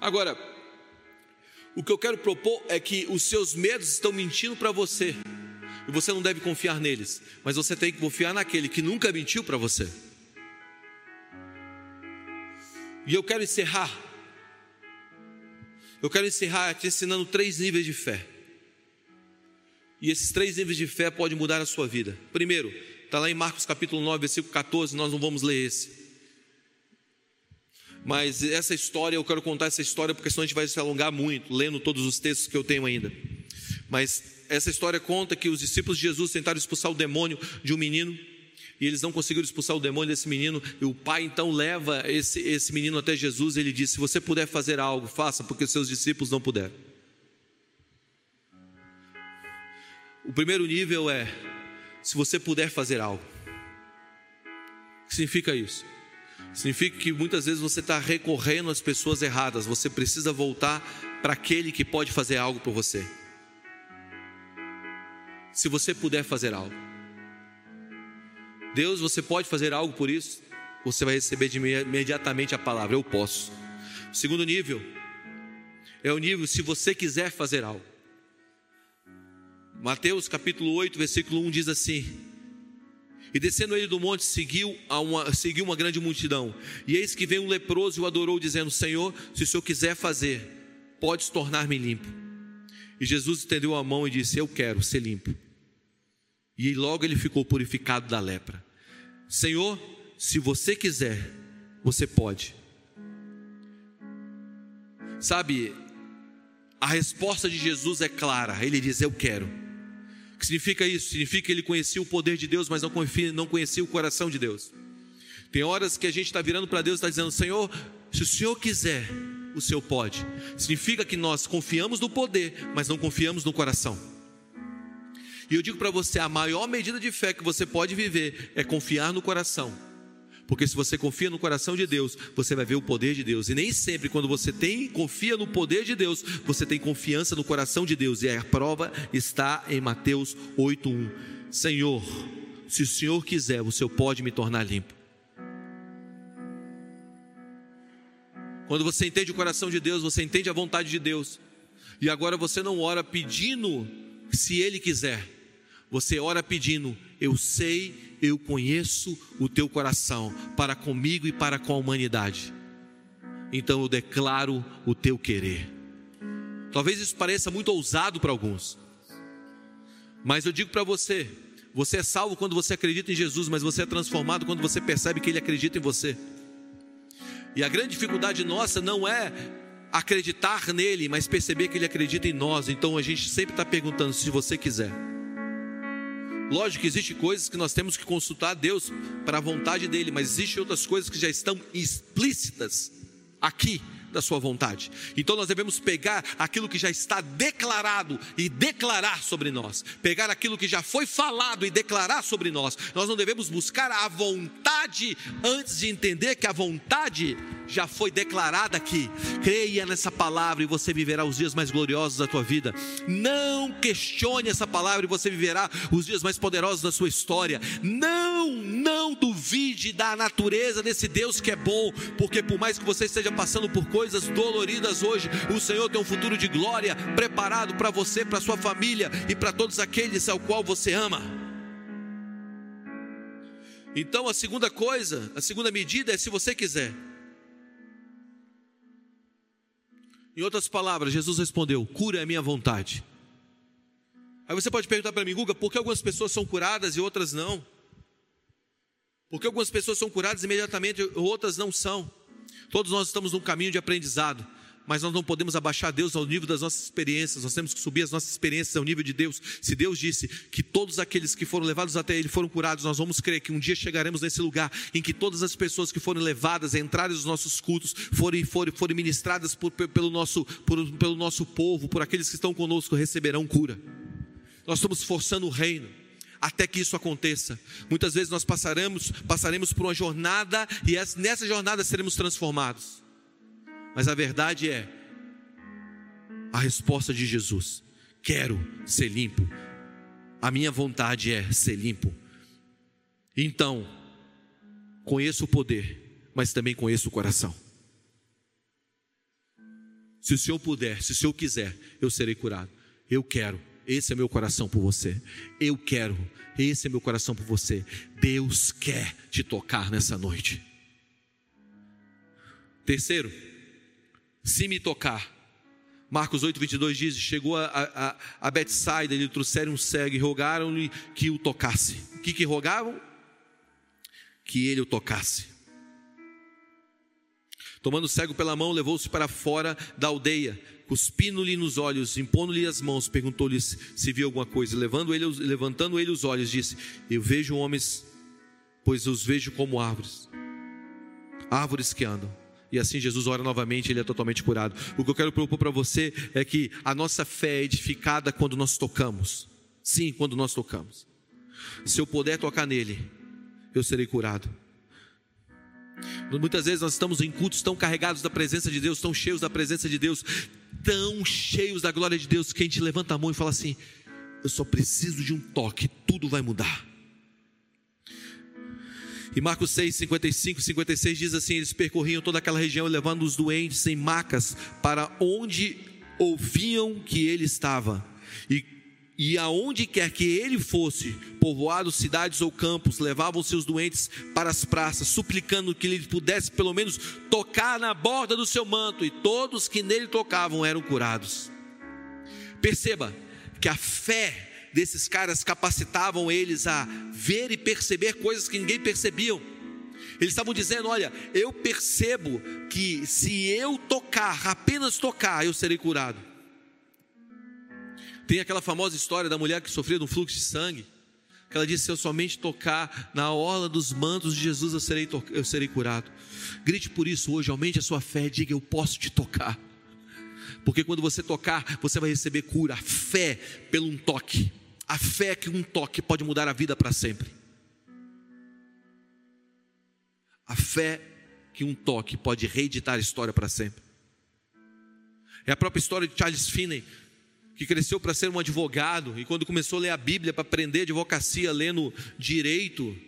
Agora, o que eu quero propor é que os seus medos estão mentindo para você e você não deve confiar neles, mas você tem que confiar naquele que nunca mentiu para você. E eu quero encerrar. Eu quero encerrar te ensinando três níveis de fé. E esses três níveis de fé podem mudar a sua vida. Primeiro, está lá em Marcos capítulo 9, versículo 14, nós não vamos ler esse. Mas essa história, eu quero contar essa história porque senão a gente vai se alongar muito, lendo todos os textos que eu tenho ainda. Mas essa história conta que os discípulos de Jesus tentaram expulsar o demônio de um menino e eles não conseguiram expulsar o demônio desse menino. E o pai então leva esse, esse menino até Jesus e ele diz: Se você puder fazer algo, faça, porque seus discípulos não puderam. O primeiro nível é: se você puder fazer algo. O que significa isso? Significa que muitas vezes você está recorrendo às pessoas erradas, você precisa voltar para aquele que pode fazer algo por você se você puder fazer algo. Deus, você pode fazer algo por isso? Você vai receber de imediatamente a palavra: Eu posso. O segundo nível é o nível se você quiser fazer algo. Mateus capítulo 8, versículo 1 diz assim: E descendo ele do monte, seguiu, uma, seguiu uma grande multidão. E eis que veio um leproso e o adorou, dizendo: Senhor, se o senhor quiser fazer, podes tornar-me limpo. E Jesus estendeu a mão e disse: Eu quero ser limpo. E logo ele ficou purificado da lepra. Senhor, se você quiser, você pode. Sabe, a resposta de Jesus é clara. Ele diz: Eu quero. O que significa isso? Significa que ele conhecia o poder de Deus, mas não conhecia, não conhecia o coração de Deus. Tem horas que a gente está virando para Deus e está dizendo: Senhor, se o Senhor quiser, o Senhor pode. Significa que nós confiamos no poder, mas não confiamos no coração. E eu digo para você: a maior medida de fé que você pode viver é confiar no coração. Porque se você confia no coração de Deus, você vai ver o poder de Deus. E nem sempre quando você tem confia no poder de Deus, você tem confiança no coração de Deus. E a prova está em Mateus 8:1. Senhor, se o Senhor quiser, o Senhor pode me tornar limpo. Quando você entende o coração de Deus, você entende a vontade de Deus. E agora você não ora pedindo se Ele quiser. Você ora pedindo, eu sei, eu conheço o teu coração para comigo e para com a humanidade. Então eu declaro o teu querer. Talvez isso pareça muito ousado para alguns. Mas eu digo para você, você é salvo quando você acredita em Jesus, mas você é transformado quando você percebe que ele acredita em você. E a grande dificuldade nossa não é acreditar nele, mas perceber que ele acredita em nós. Então a gente sempre está perguntando se você quiser. Lógico que existem coisas que nós temos que consultar a Deus para a vontade dele, mas existem outras coisas que já estão explícitas aqui da sua vontade. Então nós devemos pegar aquilo que já está declarado e declarar sobre nós. Pegar aquilo que já foi falado e declarar sobre nós. Nós não devemos buscar a vontade antes de entender que a vontade já foi declarada aqui. Creia nessa palavra e você viverá os dias mais gloriosos da tua vida. Não questione essa palavra e você viverá os dias mais poderosos da sua história. Não, não duvide da natureza desse Deus que é bom, porque por mais que você esteja passando por coisas doloridas hoje, o Senhor tem um futuro de glória preparado para você, para sua família e para todos aqueles ao qual você ama. Então a segunda coisa, a segunda medida é se você quiser. Em outras palavras, Jesus respondeu: cura é a minha vontade. Aí você pode perguntar para mim, Guga, por que algumas pessoas são curadas e outras não? Por que algumas pessoas são curadas imediatamente e outras não são? Todos nós estamos num caminho de aprendizado mas nós não podemos abaixar Deus ao nível das nossas experiências, nós temos que subir as nossas experiências ao nível de Deus. Se Deus disse que todos aqueles que foram levados até Ele foram curados, nós vamos crer que um dia chegaremos nesse lugar em que todas as pessoas que foram levadas, entrarem nos nossos cultos, forem, forem, forem ministradas por, pelo, nosso, por, pelo nosso povo, por aqueles que estão conosco, receberão cura. Nós estamos forçando o reino até que isso aconteça. Muitas vezes nós passaremos, passaremos por uma jornada e nessa jornada seremos transformados. Mas a verdade é a resposta de Jesus: quero ser limpo. A minha vontade é ser limpo. Então, conheço o poder, mas também conheço o coração. Se o Senhor puder, se o Senhor quiser, eu serei curado. Eu quero, esse é meu coração por você. Eu quero, esse é meu coração por você. Deus quer te tocar nessa noite. Terceiro, se me tocar. Marcos 8, 22 diz: Chegou a, a, a Betsaida, lhe trouxeram um cego e rogaram-lhe que o tocasse. O que, que rogavam? Que ele o tocasse. Tomando o cego pela mão, levou-se para fora da aldeia, cuspindo-lhe nos olhos, impondo-lhe as mãos, perguntou-lhe se viu alguma coisa. Levando ele, levantando ele os olhos, disse: Eu vejo homens, pois os vejo como árvores, árvores que andam. E assim Jesus ora novamente, ele é totalmente curado. O que eu quero propor para você é que a nossa fé é edificada quando nós tocamos. Sim, quando nós tocamos. Se eu puder tocar nele, eu serei curado. Muitas vezes nós estamos em cultos tão carregados da presença de Deus, tão cheios da presença de Deus, tão cheios da glória de Deus, que a gente levanta a mão e fala assim: Eu só preciso de um toque, tudo vai mudar. E Marcos 6, 55 56 diz assim: Eles percorriam toda aquela região, levando os doentes em macas para onde ouviam que ele estava. E, e aonde quer que ele fosse, povoados, cidades ou campos, levavam seus doentes para as praças, suplicando que ele pudesse pelo menos tocar na borda do seu manto, e todos que nele tocavam eram curados. Perceba que a fé desses caras capacitavam eles a ver e perceber coisas que ninguém percebiam. Eles estavam dizendo: Olha, eu percebo que se eu tocar, apenas tocar, eu serei curado. Tem aquela famosa história da mulher que sofreu de um fluxo de sangue, que ela disse: Se eu somente tocar na orla dos mantos de Jesus, eu serei, eu serei curado. Grite por isso hoje, aumente a sua fé, diga: Eu posso te tocar. Porque quando você tocar, você vai receber cura, fé pelo um toque. A fé é que um toque pode mudar a vida para sempre. A fé que um toque pode reeditar a história para sempre. É a própria história de Charles Finney, que cresceu para ser um advogado e quando começou a ler a Bíblia para aprender advocacia, lendo direito,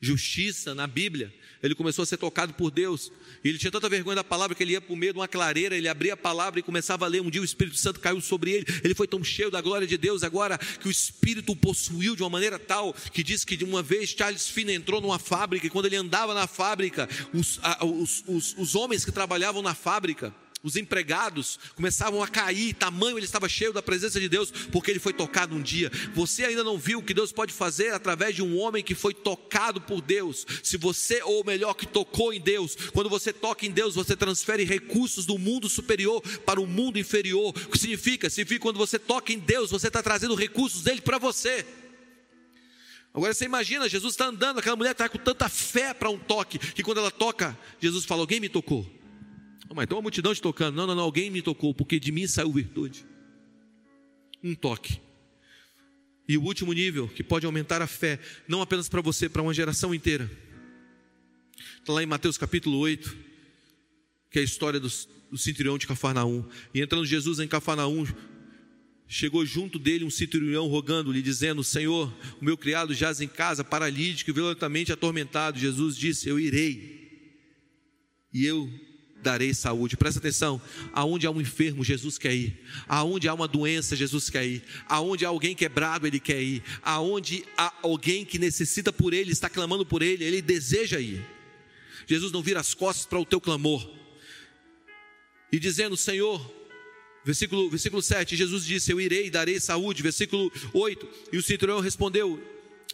justiça na Bíblia, ele começou a ser tocado por Deus. E ele tinha tanta vergonha da palavra que ele ia meio de uma clareira, ele abria a palavra e começava a ler. Um dia o Espírito Santo caiu sobre ele. Ele foi tão cheio da glória de Deus agora que o Espírito o possuiu de uma maneira tal que diz que de uma vez Charles Finney entrou numa fábrica e quando ele andava na fábrica, os, os, os, os homens que trabalhavam na fábrica os empregados começavam a cair, tamanho ele estava cheio da presença de Deus, porque ele foi tocado um dia. Você ainda não viu o que Deus pode fazer através de um homem que foi tocado por Deus. Se você, ou melhor, que tocou em Deus, quando você toca em Deus, você transfere recursos do mundo superior para o mundo inferior. O que significa? Significa que quando você toca em Deus, você está trazendo recursos dele para você. Agora você imagina, Jesus está andando, aquela mulher está com tanta fé para um toque, que quando ela toca, Jesus fala: Alguém me tocou. Oh, mas então a multidão te tocando. Não, não, não, alguém me tocou, porque de mim saiu virtude. Um toque. E o último nível, que pode aumentar a fé, não apenas para você, para uma geração inteira. Está lá em Mateus capítulo 8, que é a história do, do de Cafarnaum. E entrando Jesus em Cafarnaum, chegou junto dele um centurião rogando-lhe, dizendo: Senhor, o meu criado jaz em casa, paralítico e violentamente atormentado. Jesus disse: Eu irei. E eu darei saúde. Presta atenção, aonde há um enfermo, Jesus quer ir. Aonde há uma doença, Jesus quer ir. Aonde há alguém quebrado, ele quer ir. Aonde há alguém que necessita por ele, está clamando por ele, ele deseja ir. Jesus não vira as costas para o teu clamor. E dizendo, Senhor, versículo, versículo 7, Jesus disse: Eu irei e darei saúde. Versículo 8, e o centurião respondeu: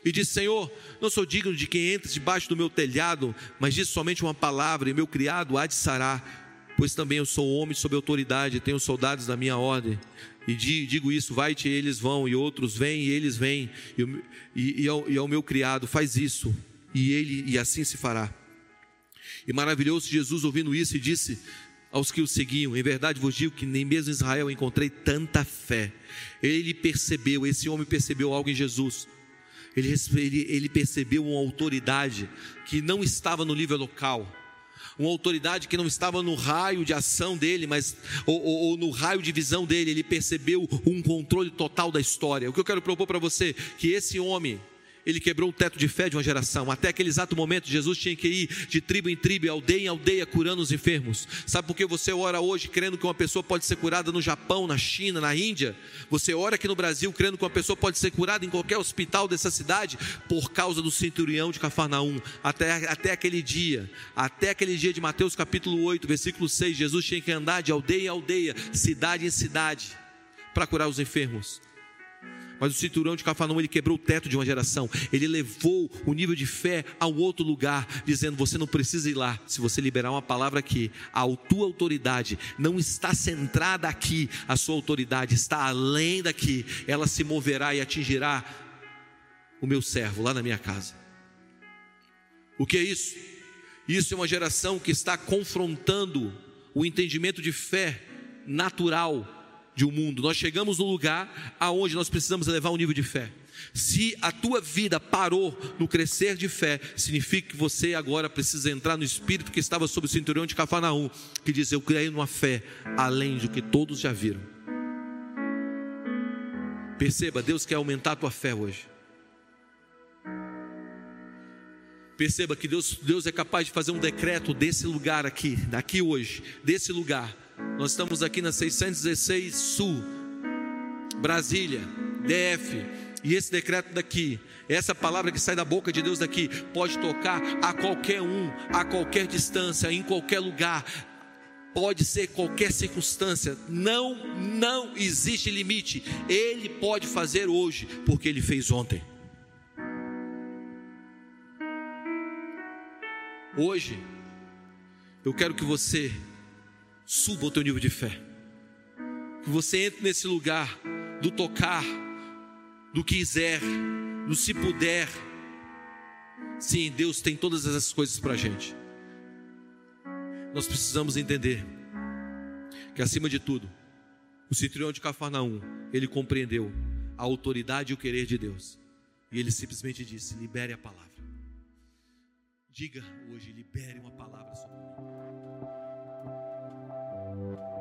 e disse: Senhor, não sou digno de quem entre debaixo do meu telhado, mas disse somente uma palavra, e meu criado há de sarar, pois também eu sou homem sob autoridade, tenho soldados da minha ordem. E digo isso: vai-te, eles vão, e outros vêm, e eles vêm, e, e, e, ao, e ao meu criado, faz isso, e ele, e assim se fará. E maravilhou-se Jesus ouvindo isso e disse aos que o seguiam: Em verdade vos digo que nem mesmo em Israel encontrei tanta fé. Ele percebeu, esse homem percebeu algo em Jesus ele, ele, ele percebeu uma autoridade que não estava no nível local, uma autoridade que não estava no raio de ação dele, mas ou, ou, ou, no raio de visão dele, ele percebeu um controle total da história. O que eu quero propor para você que esse homem ele quebrou o teto de fé de uma geração. Até aquele exato momento, Jesus tinha que ir de tribo em tribo, aldeia em aldeia, curando os enfermos. Sabe por que você ora hoje crendo que uma pessoa pode ser curada no Japão, na China, na Índia? Você ora aqui no Brasil crendo que uma pessoa pode ser curada em qualquer hospital dessa cidade por causa do centurião de Cafarnaum. Até, até aquele dia, até aquele dia de Mateus capítulo 8, versículo 6, Jesus tinha que andar de aldeia em aldeia, cidade em cidade, para curar os enfermos. Mas o cinturão de Cafarnaum, ele quebrou o teto de uma geração. Ele levou o nível de fé a um outro lugar, dizendo: você não precisa ir lá. Se você liberar uma palavra aqui, a tua autoridade não está centrada aqui, a sua autoridade está além daqui. Ela se moverá e atingirá o meu servo lá na minha casa. O que é isso? Isso é uma geração que está confrontando o entendimento de fé natural de um mundo. Nós chegamos no lugar aonde nós precisamos elevar o nível de fé. Se a tua vida parou no crescer de fé, significa que você agora precisa entrar no espírito que estava sobre o cinturão de Cafarnaum, que diz: Eu creio numa fé além do que todos já viram. Perceba, Deus quer aumentar a tua fé hoje. Perceba que Deus, Deus é capaz de fazer um decreto desse lugar aqui, daqui hoje, desse lugar nós estamos aqui na 616 Sul, Brasília, DF. E esse decreto daqui, essa palavra que sai da boca de Deus daqui, pode tocar a qualquer um, a qualquer distância, em qualquer lugar, pode ser qualquer circunstância, não, não existe limite. Ele pode fazer hoje, porque ele fez ontem. Hoje, eu quero que você suba o teu nível de fé. Que você entre nesse lugar do tocar, do quiser, do se puder. Sim, Deus tem todas essas coisas para a gente. Nós precisamos entender que, acima de tudo, o centurião de Cafarnaum, ele compreendeu a autoridade e o querer de Deus. E ele simplesmente disse: libere a palavra. Diga hoje, libere uma palavra sobre thank you